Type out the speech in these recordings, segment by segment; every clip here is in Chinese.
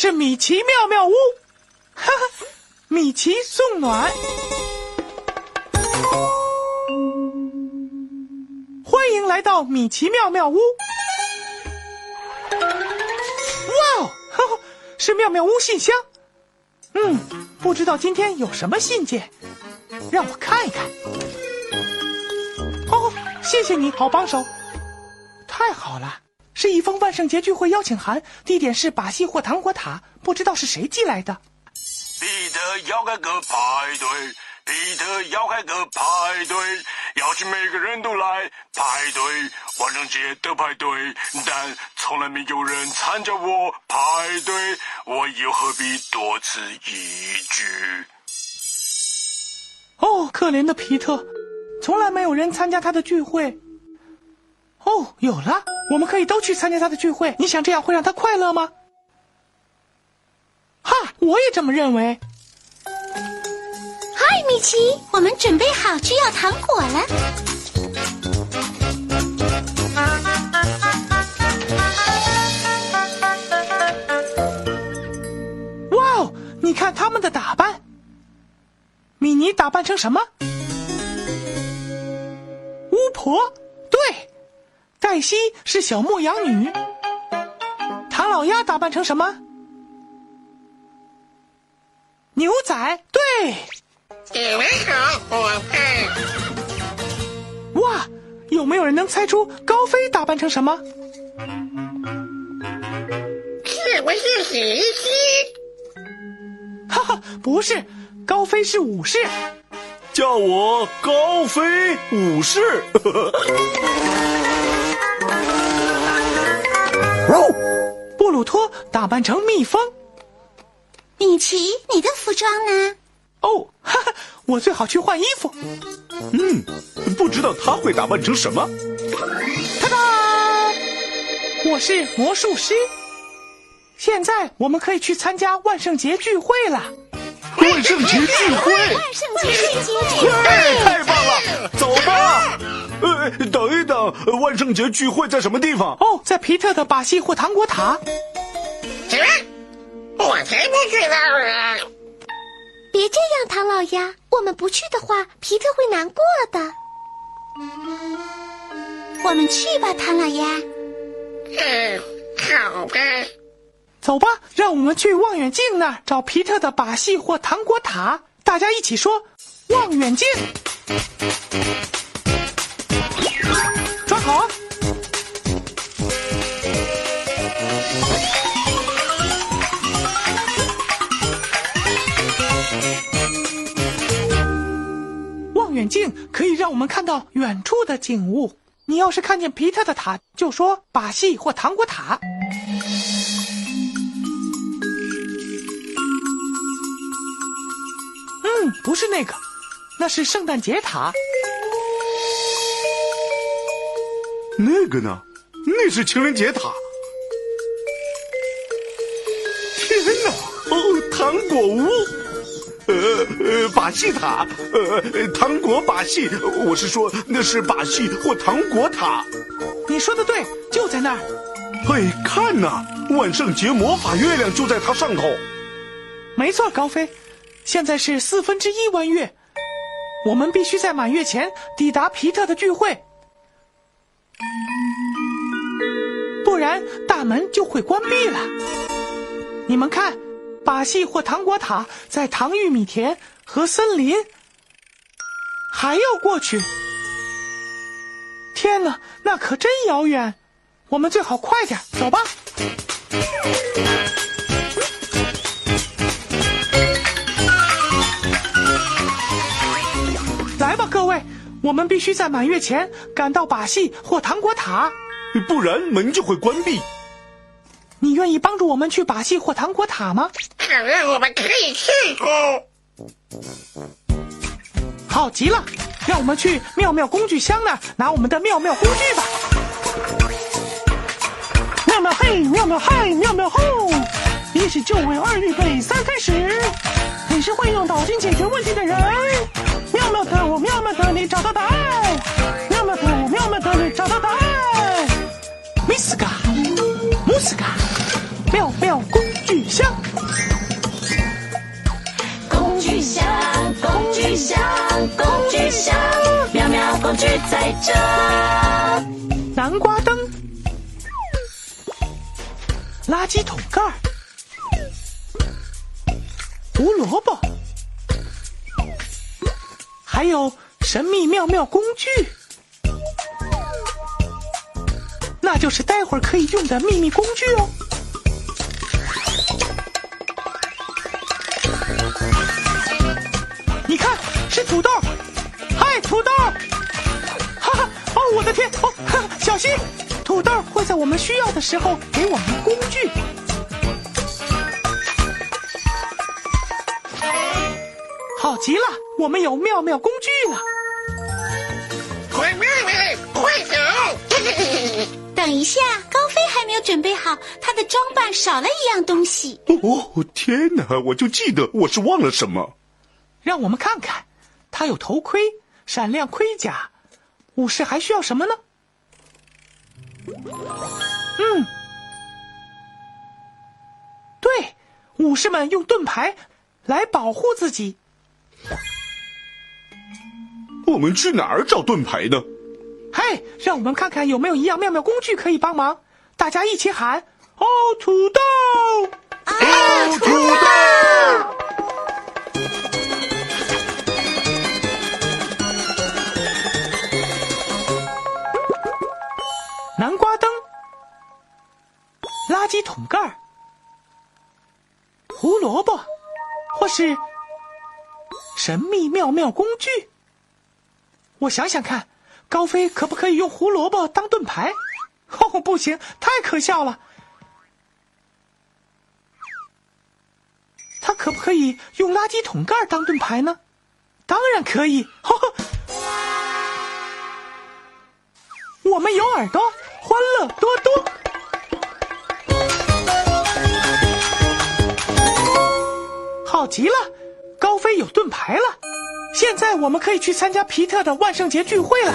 是米奇妙妙屋，哈哈，米奇送暖。欢迎来到米奇妙妙屋。哇哦，呵 呵是妙妙屋信箱。嗯，不知道今天有什么信件，让我看一看。哦，谢谢你好帮手，太好了。是一封万圣节聚会邀请函，地点是把戏或糖果塔，不知道是谁寄来的。彼得要开个派对，彼得要开个派对，邀请每个人都来派对，万圣节的派对，但从来没有人参加我派对，我又何必多此一举？哦，可怜的皮特，从来没有人参加他的聚会。哦，有了，我们可以都去参加他的聚会。你想这样会让他快乐吗？哈，我也这么认为。嗨，米奇，我们准备好去要糖果了。哇哦，你看他们的打扮。米妮打扮成什么？巫婆，对。黛西是小牧羊女。唐老鸭打扮成什么？牛仔，对。你们好，伙伴。哇，有没有人能猜出高飞打扮成什么？是不是洗衣机？哈哈，不是，高飞是武士。叫我高飞武士。布鲁托打扮成蜜蜂。米奇，你的服装呢？哦，哈哈，我最好去换衣服。嗯，不知道他会打扮成什么。哒哒，我是魔术师。现在我们可以去参加万圣节聚会了。万圣节聚会，万圣节聚会。哎，太棒了！走吧。呃，等一等，万圣节聚会在什么地方？哦，在皮特的把戏或糖果塔。什么？我才不知道呢！别这样，唐老鸭，我们不去的话，皮特会难过的。我们去吧，唐老鸭。嗯，好吧。走吧，让我们去望远镜那儿找皮特的把戏或糖果塔。大家一起说：望远镜。抓好啊！望远镜可以让我们看到远处的景物。你要是看见皮特的塔，就说把戏或糖果塔。嗯，不是那个，那是圣诞节塔。那个呢？那是情人节塔。天哪！哦，糖果屋，呃呃，把戏塔，呃，糖果把戏，我是说那是把戏或糖果塔。你说的对，就在那儿。嘿，看呐，万圣节魔法月亮就在它上头。没错，高飞，现在是四分之一弯月，我们必须在满月前抵达皮特的聚会，不然大门就会关闭了。你们看，把戏或糖果塔在糖玉米田和森林，还要过去。天哪，那可真遥远！我们最好快点走吧。各位，我们必须在满月前赶到把戏或糖果塔，不然门就会关闭。你愿意帮助我们去把戏或糖果塔吗？当然，我们可以去哦。好极了，让我们去妙妙工具箱那儿拿我们的妙妙工具吧。妙妙嘿，妙妙嗨，妙妙吼！一是就位，二预备，三开始。你是会用脑筋解决问题的人。妙妙的我，妙妙的你，找到答案。妙妙的我，妙妙的你，找到答案。Miss 嘎，姆斯嘎，妙妙工具箱。工具箱，工具箱，工具箱，妙妙工具在这。南瓜灯、垃圾桶盖、胡萝卜，还有神秘妙妙工具，那就是待会儿可以用的秘密工具哦。你看，是土豆，嗨，土豆！哈哈，哦，我的天，哦，哈小心，土豆会在我们需要的时候给我们工具。好极了，我们有妙妙工具了。快妹妹，快走！等一下，高飞还没有准备好，他的装扮少了一样东西。哦，天哪！我就记得我是忘了什么。让我们看看，他有头盔、闪亮盔甲，武士还需要什么呢？嗯，对，武士们用盾牌来保护自己。我们去哪儿找盾牌呢？嘿，让我们看看有没有一样妙妙工具可以帮忙。大家一起喊：哦，土豆！哦，土豆！神秘妙妙工具。我想想看，高飞可不可以用胡萝卜当盾牌？哦，不行，太可笑了。他可不可以用垃圾桶盖当盾牌呢？当然可以。呵呵我们有耳朵，欢乐多多。好极了，高飞有盾牌了。现在我们可以去参加皮特的万圣节聚会了。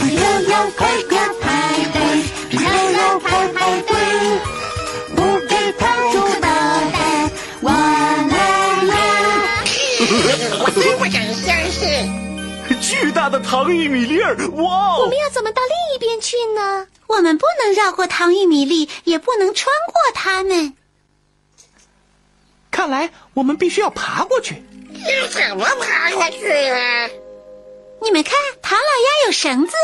妙妙快快排队，妙妙排排队，不给他煮捣蛋，哇啦啦！我真不敢相信。巨大的糖玉米粒儿，哇哦！我们要怎么到另一边去呢？我们不能绕过糖玉米粒，也不能穿过它们。看来我们必须要爬过去。要怎么爬过去啊？你们看，唐老鸭有绳子。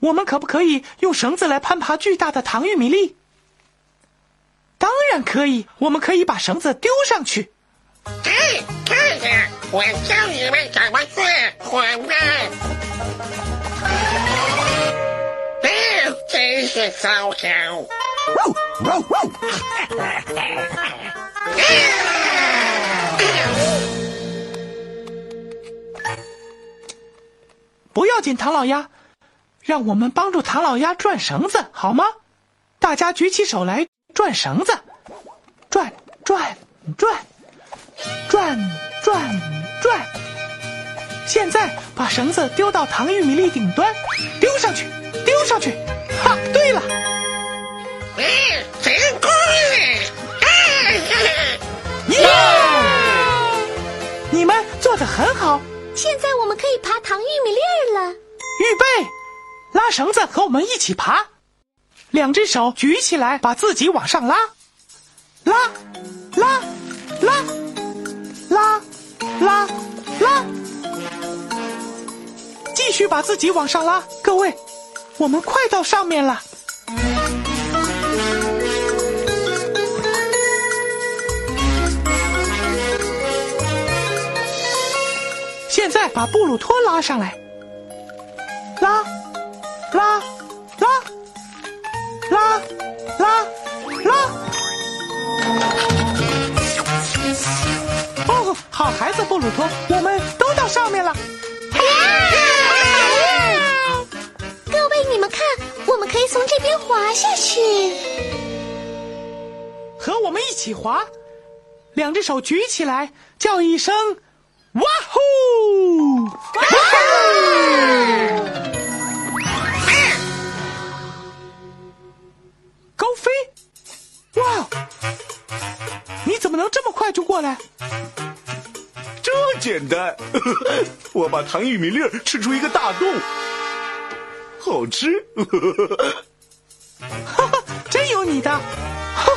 我们可不可以用绳子来攀爬巨大的糖玉米粒？当然可以，我们可以把绳子丢上去。嘿，看看，我教你们怎么做伙伴。哎，真是糟糕！不要紧，唐老鸭，让我们帮助唐老鸭转绳子好吗？大家举起手来转绳子，转转转，转转转。现在把绳子丢到糖玉米粒顶端，丢上去，丢上去。哈，对了，做得很好，现在我们可以爬糖玉米粒了。预备，拉绳子，和我们一起爬。两只手举起来，把自己往上拉，拉，拉，拉，拉，拉，拉。继续把自己往上拉，各位，我们快到上面了。现在把布鲁托拉上来，拉，拉，拉，拉，拉，拉。哦，好孩子，布鲁托，我们都到上面了。各位，你们看，我们可以从这边滑下去。和我们一起滑，两只手举起来，叫一声“这么快就过来？这简单，我把糖玉米粒吃出一个大洞，好吃。哈哈，真有你的！哈哈，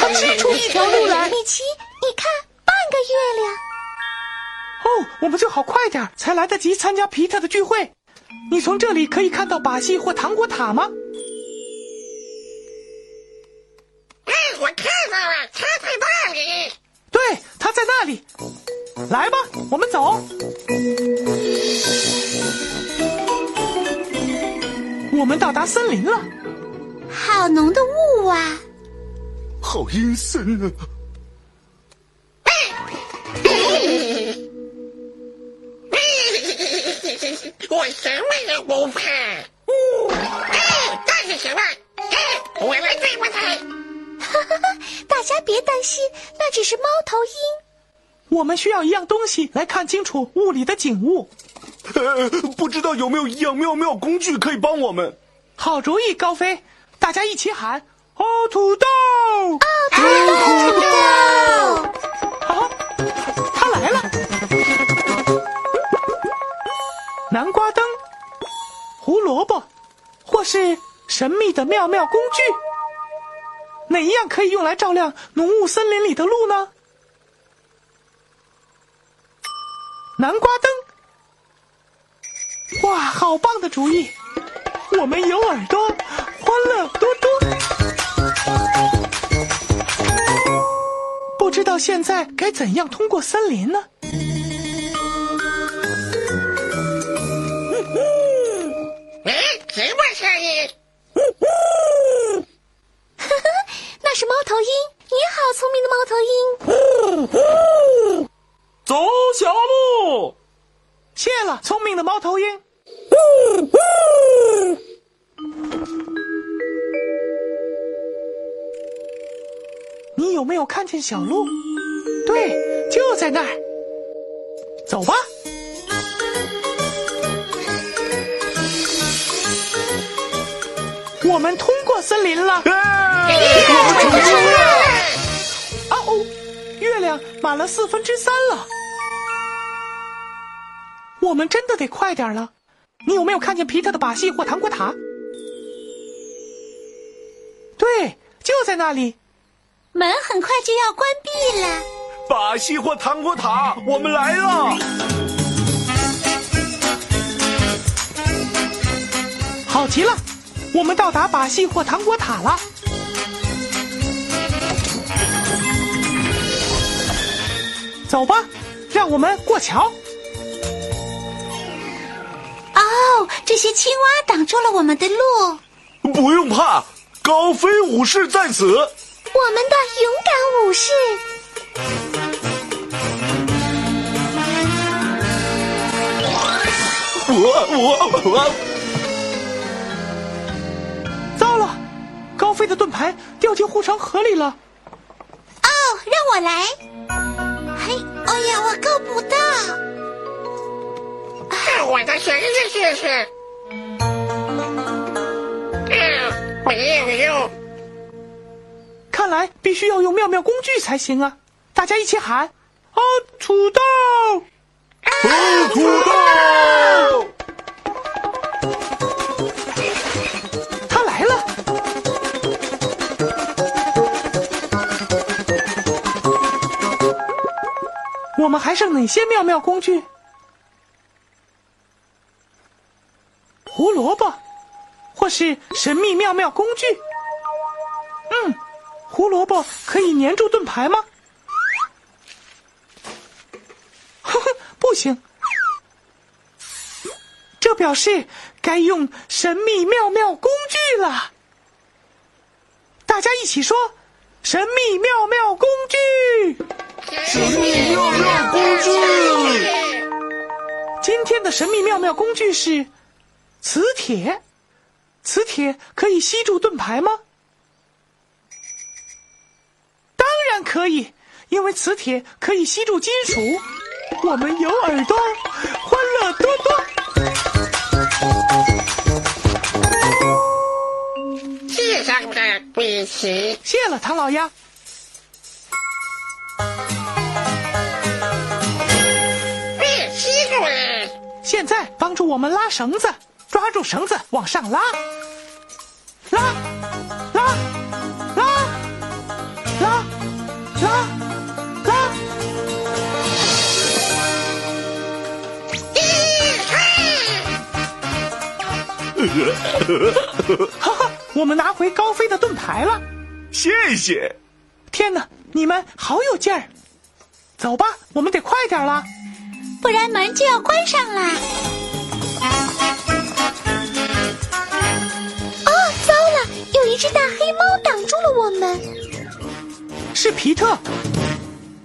他吃出一条路来。米奇，你看，半个月亮。哦，我们最好快点，才来得及参加皮特的聚会。你从这里可以看到把戏或糖果塔吗？哎，我看到了，它在那里。对，他在那里。来吧，我们走。我们到达森林了。好浓的雾啊！好阴森啊！我什么也不怕。哎，那是什么？哎，我来对付它。大家别担心，那只是猫头鹰。我们需要一样东西来看清楚雾里的景物。呃，不知道有没有一样妙妙工具可以帮我们？好主意，高飞！大家一起喊：“哦，土豆！”土豆，土豆。好，他来了。南瓜灯、胡萝卜，或是神秘的妙妙工具，哪一样可以用来照亮浓雾森林里的路呢？南瓜灯。哇，好棒的主意！我们有耳朵，欢乐多多。不知道现在该怎样通过森林呢？哎，什么声音？呵呵，那是猫头鹰。你好，聪明的猫头鹰。走小鹿。谢了，聪明的猫头鹰。你有没有看见小鹿？对，就在那儿。走吧。我们通过森林了。啊哦，月亮满了四分之三了。我们真的得快点了。你有没有看见皮特的把戏或糖果塔？对，就在那里。门很快就要关闭了。把戏或糖果塔，我们来了！好极了，我们到达把戏或糖果塔了。走吧，让我们过桥。哦，这些青蛙挡住了我们的路。不用怕，高飞武士在此。我们的勇敢武士。我我我！糟了，高飞的盾牌掉进护城河里了。哦，让我来。嘿，哎呀，我够不到。让我再试试试试。嗯，没有用。看来必须要用妙妙工具才行啊！大家一起喊：哦，土豆！哦，土豆！他来了！我们还剩哪些妙妙工具？胡萝卜，或是神秘妙妙工具？嗯，胡萝卜可以粘住盾牌吗？呵呵，不行。这表示该用神秘妙妙工具了。大家一起说：神秘妙妙工具！神秘妙妙工具。今天的神秘妙妙工具是磁铁。磁铁可以吸住盾牌吗？当然可以，因为磁铁可以吸住金属。我们有耳朵，欢乐多多。谢。谢了，唐老鸭。别吸住了。现在帮助我们拉绳子，抓住绳子往上拉，拉，拉，拉，拉，拉，拉。哈哈，我们拿回高飞的盾牌了！谢谢。天哪，你们好有劲儿！走吧，我们得快点了。不然门就要关上啦。只大黑猫挡住了我们。是皮特，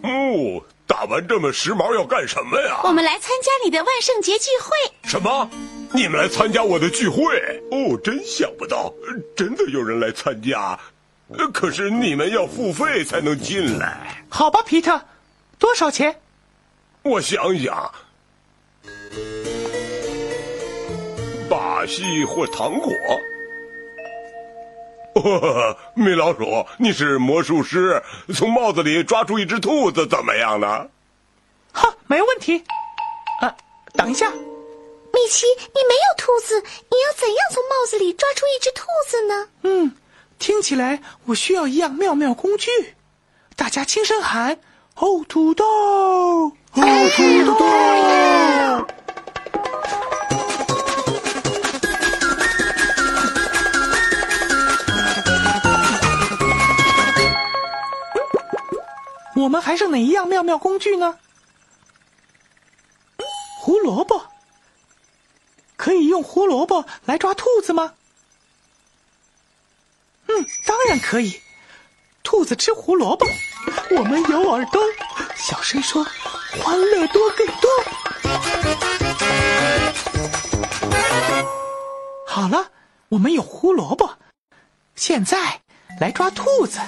哦，打扮这么时髦要干什么呀？我们来参加你的万圣节聚会。什么？你们来参加我的聚会？哦，真想不到，真的有人来参加。呃可是你们要付费才能进来。好吧，皮特，多少钱？我想想，把戏或糖果。哦，米老鼠，你是魔术师，从帽子里抓出一只兔子，怎么样呢？哈，没问题。啊，等一下，米奇，你没有兔子，你要怎样从帽子里抓出一只兔子呢？嗯，听起来我需要一样妙妙工具。大家轻声喊：“哦，土豆！哦，土豆！”我们还剩哪一样妙妙工具呢？胡萝卜，可以用胡萝卜来抓兔子吗？嗯，当然可以。兔子吃胡萝卜，我们有耳朵。小声说，欢乐多更多。好了，我们有胡萝卜，现在来抓兔子。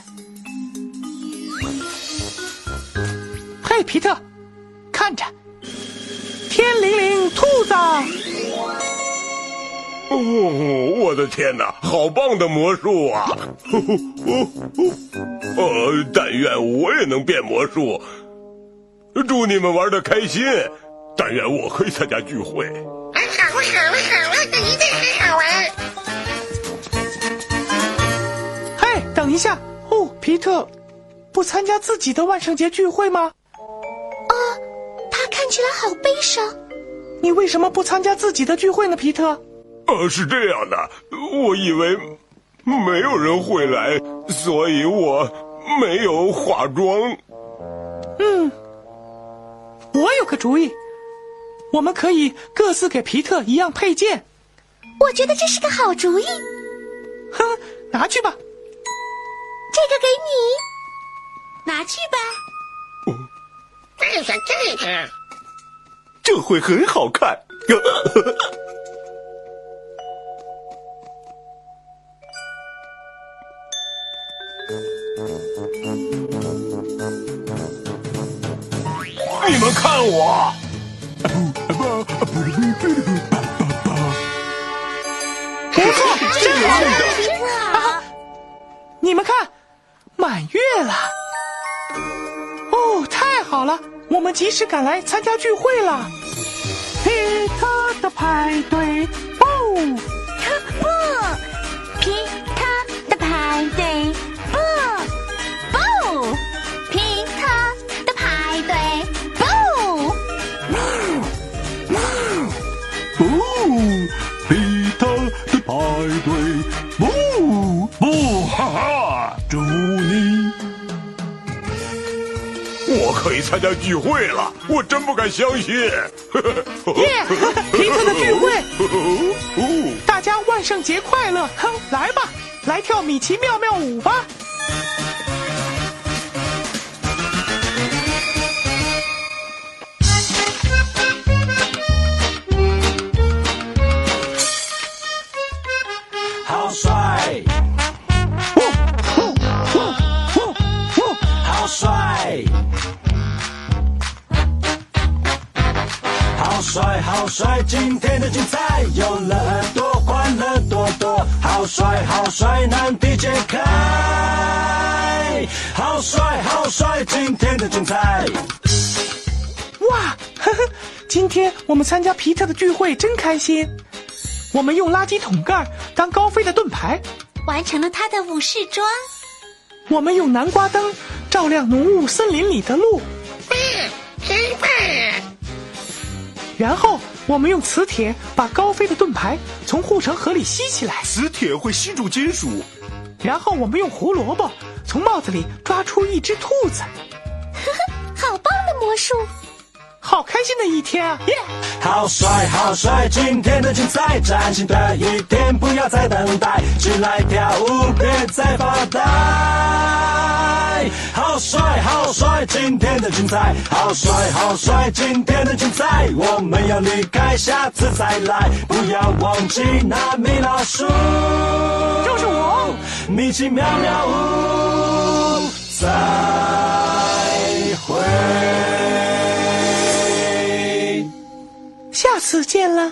嘿，皮特，看着，天灵灵兔子。哦，我的天哪，好棒的魔术啊！呃，但愿我也能变魔术。祝你们玩的开心，但愿我可以参加聚会。哎，好好好，这一定很好玩。嘿，等一下哦，皮特，不参加自己的万圣节聚会吗？好悲伤。你为什么不参加自己的聚会呢，皮特？呃，是这样的，我以为没有人会来，所以我没有化妆。嗯，我有个主意，我们可以各自给皮特一样配件。我觉得这是个好主意，哼，拿去吧。这个给你，拿去吧。带上这个，这会很好看。你们看我，不错，真好。你们看，满月了。好了，我们及时赶来参加聚会了。皮特的派对，哦，不，皮特的派对，参加聚会了，我真不敢相信。耶！皮特的聚会，大家万圣节快乐！哼，来吧，来跳米奇妙妙舞吧。好帅，好帅！今天的精彩有了耳朵，欢乐多多。好帅，好帅，难题解开。好帅，好帅！今天的精彩。哇，呵呵，今天我们参加皮特的聚会真开心。我们用垃圾桶盖当高飞的盾牌，完成了他的武士装。我们用南瓜灯照亮浓雾森林里的路，棒，真棒！然后我们用磁铁把高飞的盾牌从护城河里吸起来，磁铁会吸住金属，然后我们用胡萝卜从帽子里抓出一只兔子。呵 呵好棒的魔术！好开心的一天啊！耶！好帅，好帅！今天的精彩，崭新的一天，不要再等待，起来跳舞，别再发呆。好帅，好帅！今天的精彩，好帅，好帅！今天的精彩，我们要离开，下次再来，不要忘记那米老鼠，就是我，米奇妙妙屋，再会。下次见了。